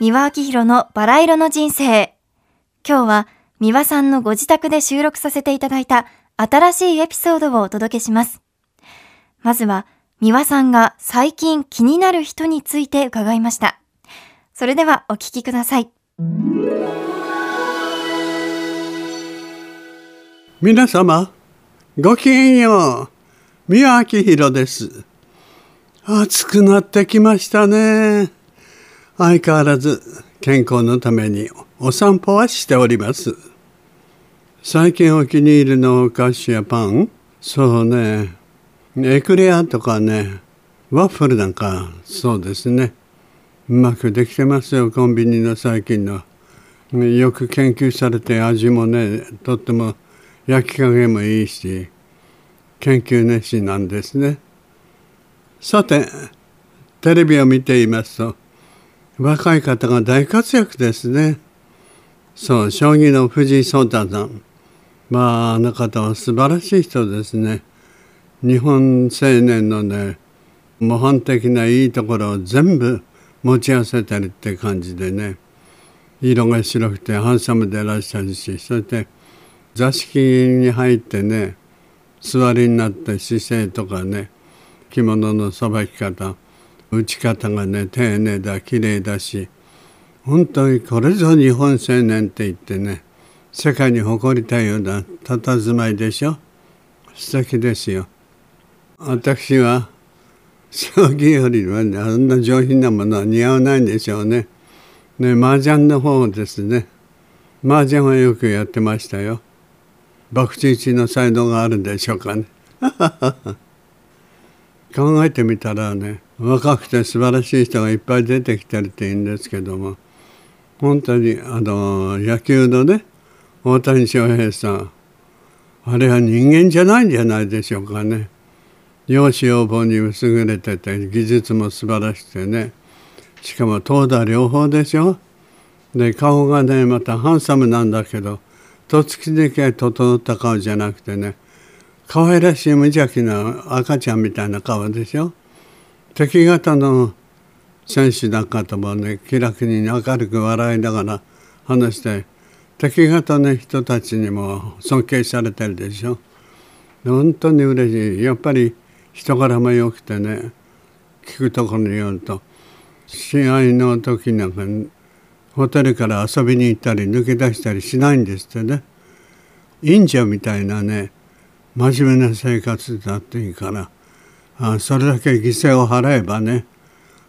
三輪明宏のバラ色の人生。今日は三輪さんのご自宅で収録させていただいた新しいエピソードをお届けします。まずは三輪さんが最近気になる人について伺いました。それではお聞きください。皆様、ごきげんよう。三輪明宏です。暑くなってきましたね。相変わらず健康のためにお散歩はしております。最近お気に入りのお菓子やパン？そうね。エクレアとかね。ワッフルなんか？そうですね。うまくできてますよコンビニの最近の。よく研究されて味もねとっても焼き加減もいいし研究熱心なんですね。さてテレビを見ていますと若い方が大活躍ですね。そう将棋の藤井聡太さん。まああの方は素晴らしい人ですね。日本青年のね模範的ないいところを全部持ち合わせてるって感じでね。色が白くてハンサムでいらっしゃるしそして座敷に入ってね座りになって姿勢とかね着物のさばき方打ち方がね丁寧だ綺麗だし本当にこれぞ日本青年って言ってね世界に誇りたいような佇まいでしょ？素敵ですよ。私は将棋よりは、ね、あんな上品なものは似合わないんでしょうね。ね麻雀の方ですね麻雀はよくやってましたよ。博打一の才能があるんでしょうかね。考えてみたらね若くて素晴らしい人がいっぱい出てきてるっていいんですけども本当にあの野球のね大谷翔平さんあれは人間じゃないんじゃないでしょうかね。容姿要望に優れてて技術も素晴らしくてね。しかも投打両方でしょ。で顔がねまたハンサムなんだけどとっつきでけ整った顔じゃなくてね可愛らしい無邪気な赤ちゃんみたいな顔でしょ。敵方の選手なんかともね気楽に明るく笑いながら話して敵方の人たちにも尊敬されてるでしょ。本当に嬉しい。やっぱり人柄も良くてね聞くところによると試合の時なんかホテルから遊びに行ったり抜け出したりしないんですってね。忍者みたいなね真面目な生活だっていいから。あそれだけ犠牲を払えばね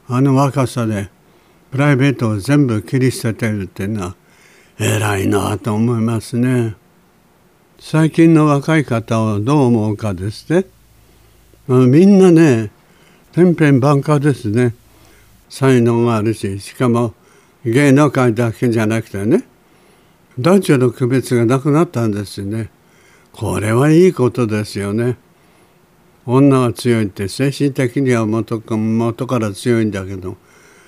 あの若さでプライベートを全部切り捨ててるっていうのは偉いなと思いますね。最近の若い方はどう思うかですね。みんなね天変万化ですね。才能があるししかも芸能界だけじゃなくてね男女の区別がなくなったんですよね。これはいいことですよね。女は強いって精神的には元から強いんだけど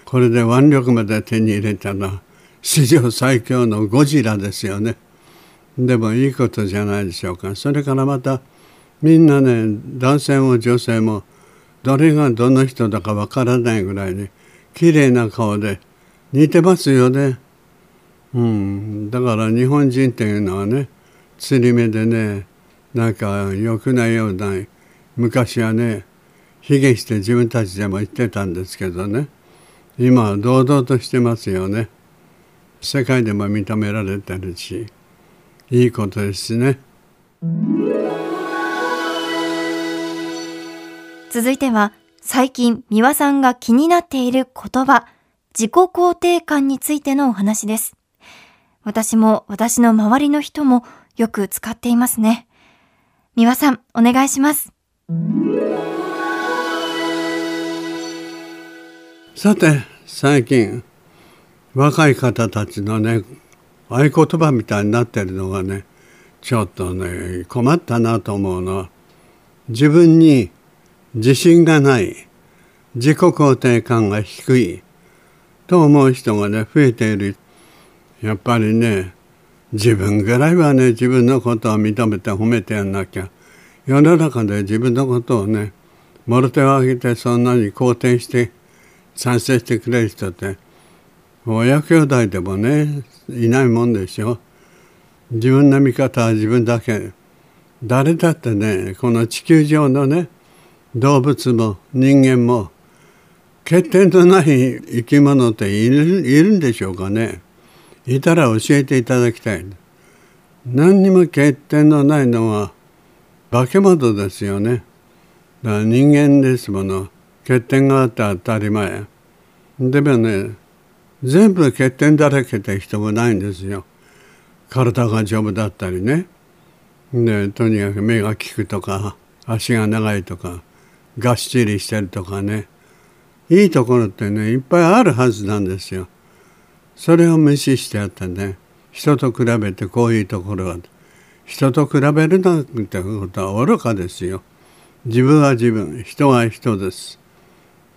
これで腕力まで手に入れたら史上最強のゴジラですよね。でもいいことじゃないでしょうか。それからまたみんなね男性も女性もどれがどの人だかわからないぐらいに綺麗な顔で似てますよね。うん、だから日本人っていうのはね釣り目でねなんか良くないような昔はね卑下して自分たちでも言ってたんですけどね。今は堂々としてますよね。世界でも認められてるしいいことですね。続いては最近三輪さんが気になっている言葉自己肯定感についてのお話です。私も私の周りの人もよく使っていますね。三輪さんお願いします。さて最近若い方たちのね合言葉みたいになってるのがねちょっとね困ったなと思うのは自分に自信がない自己肯定感が低いと思う人がね増えている。やっぱりね自分ぐらいはね自分のことを認めて褒めてやんなきゃ世の中で自分のことをねもろ手を挙げてそんなに肯定して賛成してくれる人って親兄弟でもねいないもんでしょ。自分の味方は自分だけ。誰だってねこの地球上のね動物も人間も欠点のない生き物っているいるんでしょうかね。いたら教えていただきたい。何にも欠点のないのは化け物ですよね。だから人間ですもの。欠点があって当たり前。でもね全部欠点だらけって人もないんですよ。体が丈夫だったりね。でとにかく目が利くとか足が長いとかがっしりしてるとかね。いいところってねいっぱいあるはずなんですよ。それを無視してやったね人と比べてこういうところは人と比べるなんてことは愚かですよ。自分は自分人は人です。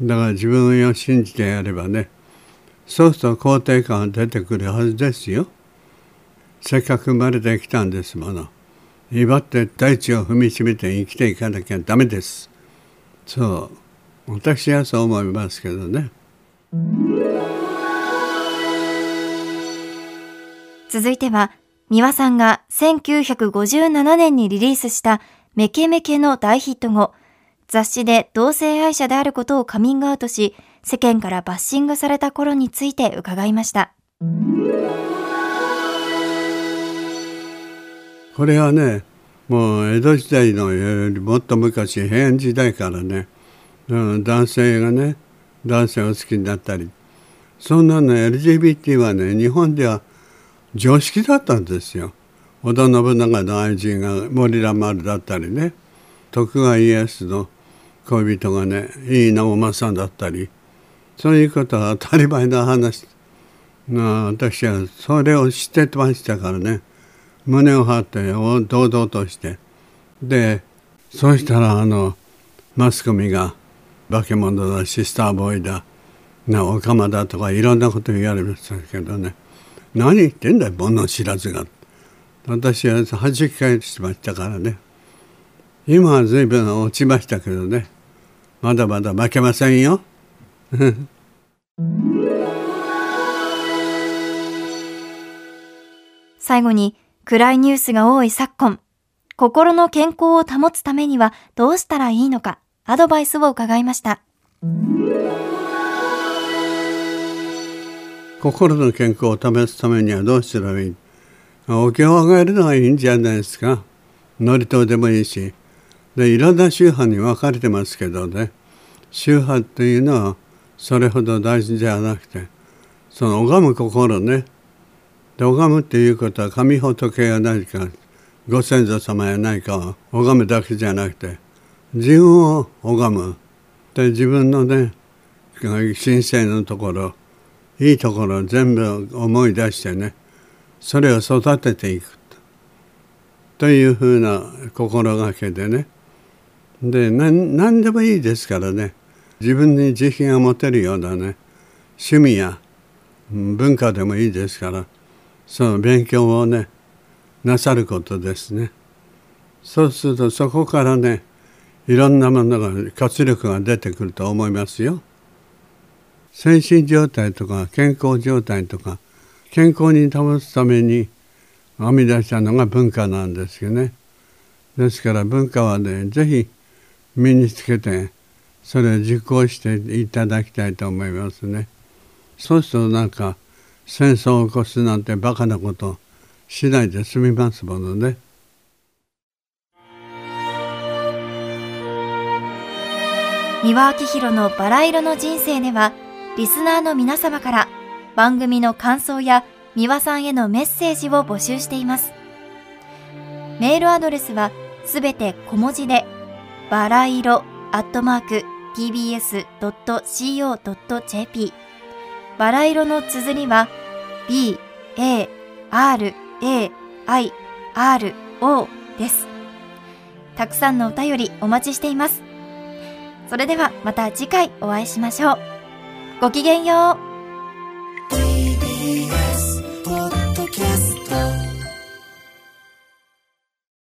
だから自分を信じてやればねそうすると肯定感が出てくるはずですよ。せっかく生まれてきたんですもの。威張って大地を踏みしめて生きていかなきゃダメです。そう私はそう思いますけどね。続いては、三輪さんが1957年にリリースしたメケメケの大ヒット後、雑誌で同性愛者であることをカミングアウトし、世間からバッシングされた頃について伺いました。これはね、もう江戸時代のよりもっと昔平安時代からね男性がね男性を好きになったりそんなの LGBT はね日本では常識だったんですよ。織田信長の愛人が森蘭丸だったりね。徳川家康の恋人がね井伊直政だったり。そういうことは当たり前の話私はそれを知ってましたからね。胸を張って堂々として。でそうしたらあのマスコミが化け物だシスターボーイだなおかまだとかいろんなこと言われましたけどね。何言ってんだよ物知らずが。私は弾き返しましたからね。今は随分落ちましたけどね。まだまだ負けませんよ。最後に暗いニュースが多い昨今。心の健康を保つためにはどうしたらいいのかアドバイスを伺いました。心の健康を試すためにはどうしたらいい？お経をあげるのがいいんじゃないですか。祝詞でもいいし。でいろんな宗派に分かれてますけどね宗派っていうのはそれほど大事じゃなくてその拝む心ねで拝むっていうことは神仏や何かご先祖様や何かを拝むだけじゃなくて自分を拝むで自分のね神聖のところいいところ全部思い出してね。それを育てていくと。いうふうな心がけでね。で何でもいいですからね。自分に自信が持てるようなね趣味や文化でもいいですからその勉強をねなさることですね。そうするとそこからねいろんなものが活力が出てくると思いますよ。精神状態とか健康状態とか健康に保つために編み出したのが文化なんですよね。ですから文化はね是非身につけてそれを実行していただきたいと思いますね。そうするとなんか戦争を起こすなんてバカなことしないで済みますものね。三輪明宏のバラ色の人生では、リスナーの皆様から番組の感想や三輪さんへのメッセージを募集しています。メールアドレスはすべて小文字で、バラ色アットマーク tbs.co.jp バラ色の綴りは b, a, r, a, i, r, o です。たくさんのお便りお待ちしています。それではまた次回お会いしましょう。ごきげんよう。